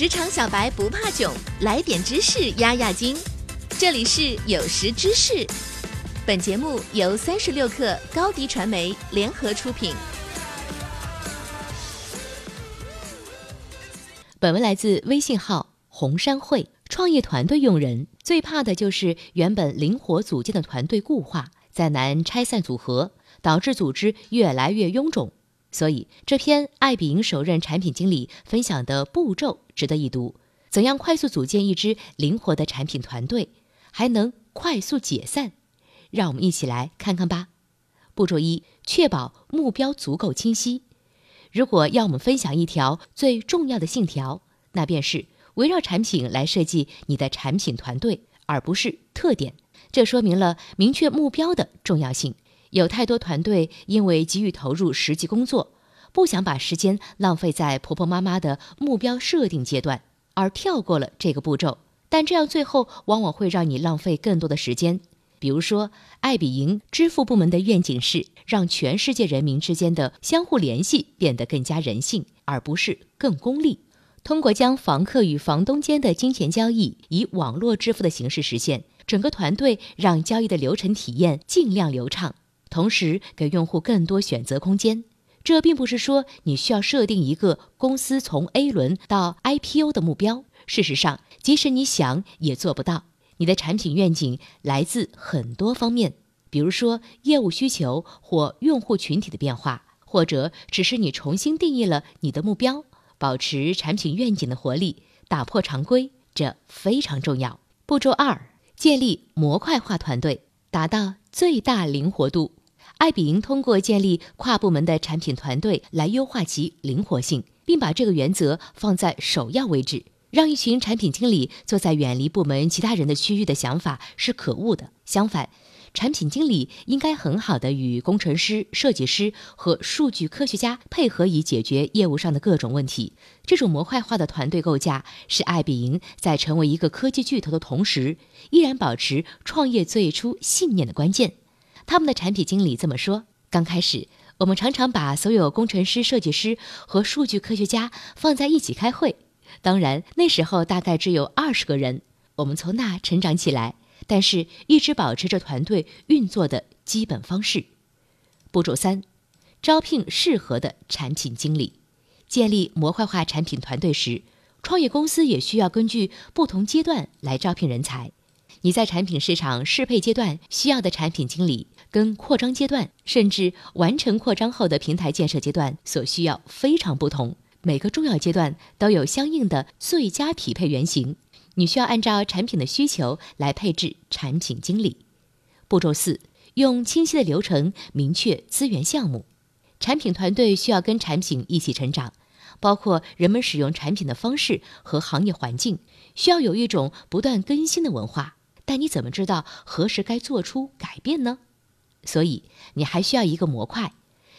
职场小白不怕囧，来点知识压压惊。这里是有识知识，本节目由三十六克高低传媒联合出品。本文来自微信号红山会。创业团队用人最怕的就是原本灵活组建的团队固化，再难拆散组合，导致组织越来越臃肿。所以，这篇爱彼迎首任产品经理分享的步骤值得一读。怎样快速组建一支灵活的产品团队，还能快速解散？让我们一起来看看吧。步骤一：确保目标足够清晰。如果要我们分享一条最重要的信条，那便是围绕产品来设计你的产品团队，而不是特点。这说明了明确目标的重要性。有太多团队因为急于投入实际工作，不想把时间浪费在婆婆妈妈的目标设定阶段，而跳过了这个步骤。但这样最后往往会让你浪费更多的时间。比如说，爱彼迎支付部门的愿景是让全世界人民之间的相互联系变得更加人性，而不是更功利。通过将房客与房东间的金钱交易以网络支付的形式实现，整个团队让交易的流程体验尽量流畅。同时给用户更多选择空间，这并不是说你需要设定一个公司从 A 轮到 IPO 的目标。事实上，即使你想，也做不到。你的产品愿景来自很多方面，比如说业务需求或用户群体的变化，或者只是你重新定义了你的目标。保持产品愿景的活力，打破常规，这非常重要。步骤二：建立模块化团队，达到最大灵活度。爱彼迎通过建立跨部门的产品团队来优化其灵活性，并把这个原则放在首要位置。让一群产品经理坐在远离部门其他人的区域的想法是可恶的。相反，产品经理应该很好的与工程师、设计师和数据科学家配合，以解决业务上的各种问题。这种模块化的团队构架是爱彼迎在成为一个科技巨头的同时，依然保持创业最初信念的关键。他们的产品经理这么说：“刚开始，我们常常把所有工程师、设计师和数据科学家放在一起开会。当然，那时候大概只有二十个人。我们从那成长起来，但是一直保持着团队运作的基本方式。”步骤三：招聘适合的产品经理。建立模块化产品团队时，创业公司也需要根据不同阶段来招聘人才。你在产品市场适配阶段需要的产品经理。跟扩张阶段，甚至完成扩张后的平台建设阶段所需要非常不同。每个重要阶段都有相应的最佳匹配原型，你需要按照产品的需求来配置产品经理。步骤四，用清晰的流程明确资源项目。产品团队需要跟产品一起成长，包括人们使用产品的方式和行业环境，需要有一种不断更新的文化。但你怎么知道何时该做出改变呢？所以，你还需要一个模块，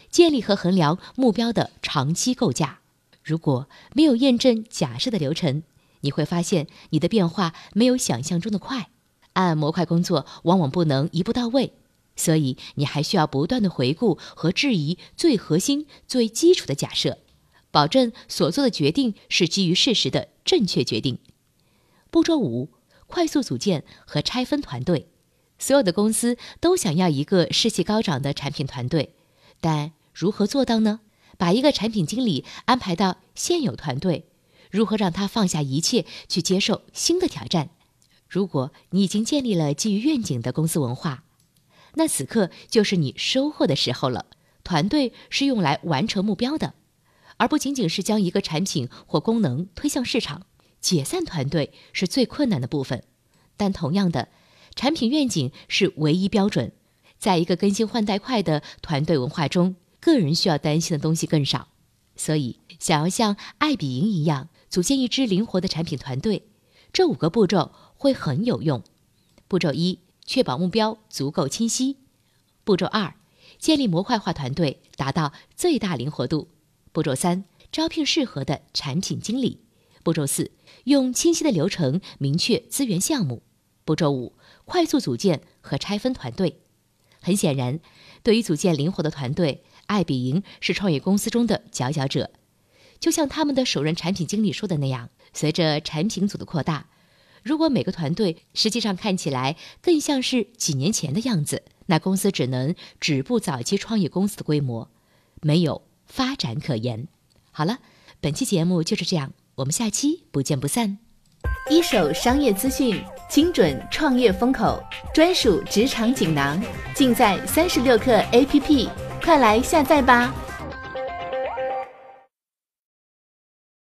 建立和衡量目标的长期构架。如果没有验证假设的流程，你会发现你的变化没有想象中的快。按模块工作往往不能一步到位，所以你还需要不断的回顾和质疑最核心、最基础的假设，保证所做的决定是基于事实的正确决定。步骤五：快速组建和拆分团队。所有的公司都想要一个士气高涨的产品团队，但如何做到呢？把一个产品经理安排到现有团队，如何让他放下一切去接受新的挑战？如果你已经建立了基于愿景的公司文化，那此刻就是你收获的时候了。团队是用来完成目标的，而不仅仅是将一个产品或功能推向市场。解散团队是最困难的部分，但同样的。产品愿景是唯一标准，在一个更新换代快的团队文化中，个人需要担心的东西更少。所以，想要像爱彼迎一样组建一支灵活的产品团队，这五个步骤会很有用。步骤一：确保目标足够清晰；步骤二：建立模块化团队，达到最大灵活度；步骤三：招聘适合的产品经理；步骤四：用清晰的流程明确资源项目；步骤五。快速组建和拆分团队，很显然，对于组建灵活的团队，爱彼迎是创业公司中的佼佼者。就像他们的首任产品经理说的那样，随着产品组的扩大，如果每个团队实际上看起来更像是几年前的样子，那公司只能止步早期创业公司的规模，没有发展可言。好了，本期节目就是这样，我们下期不见不散。一手商业资讯，精准创业风口，专属职场锦囊，尽在三十六课 APP，快来下载吧。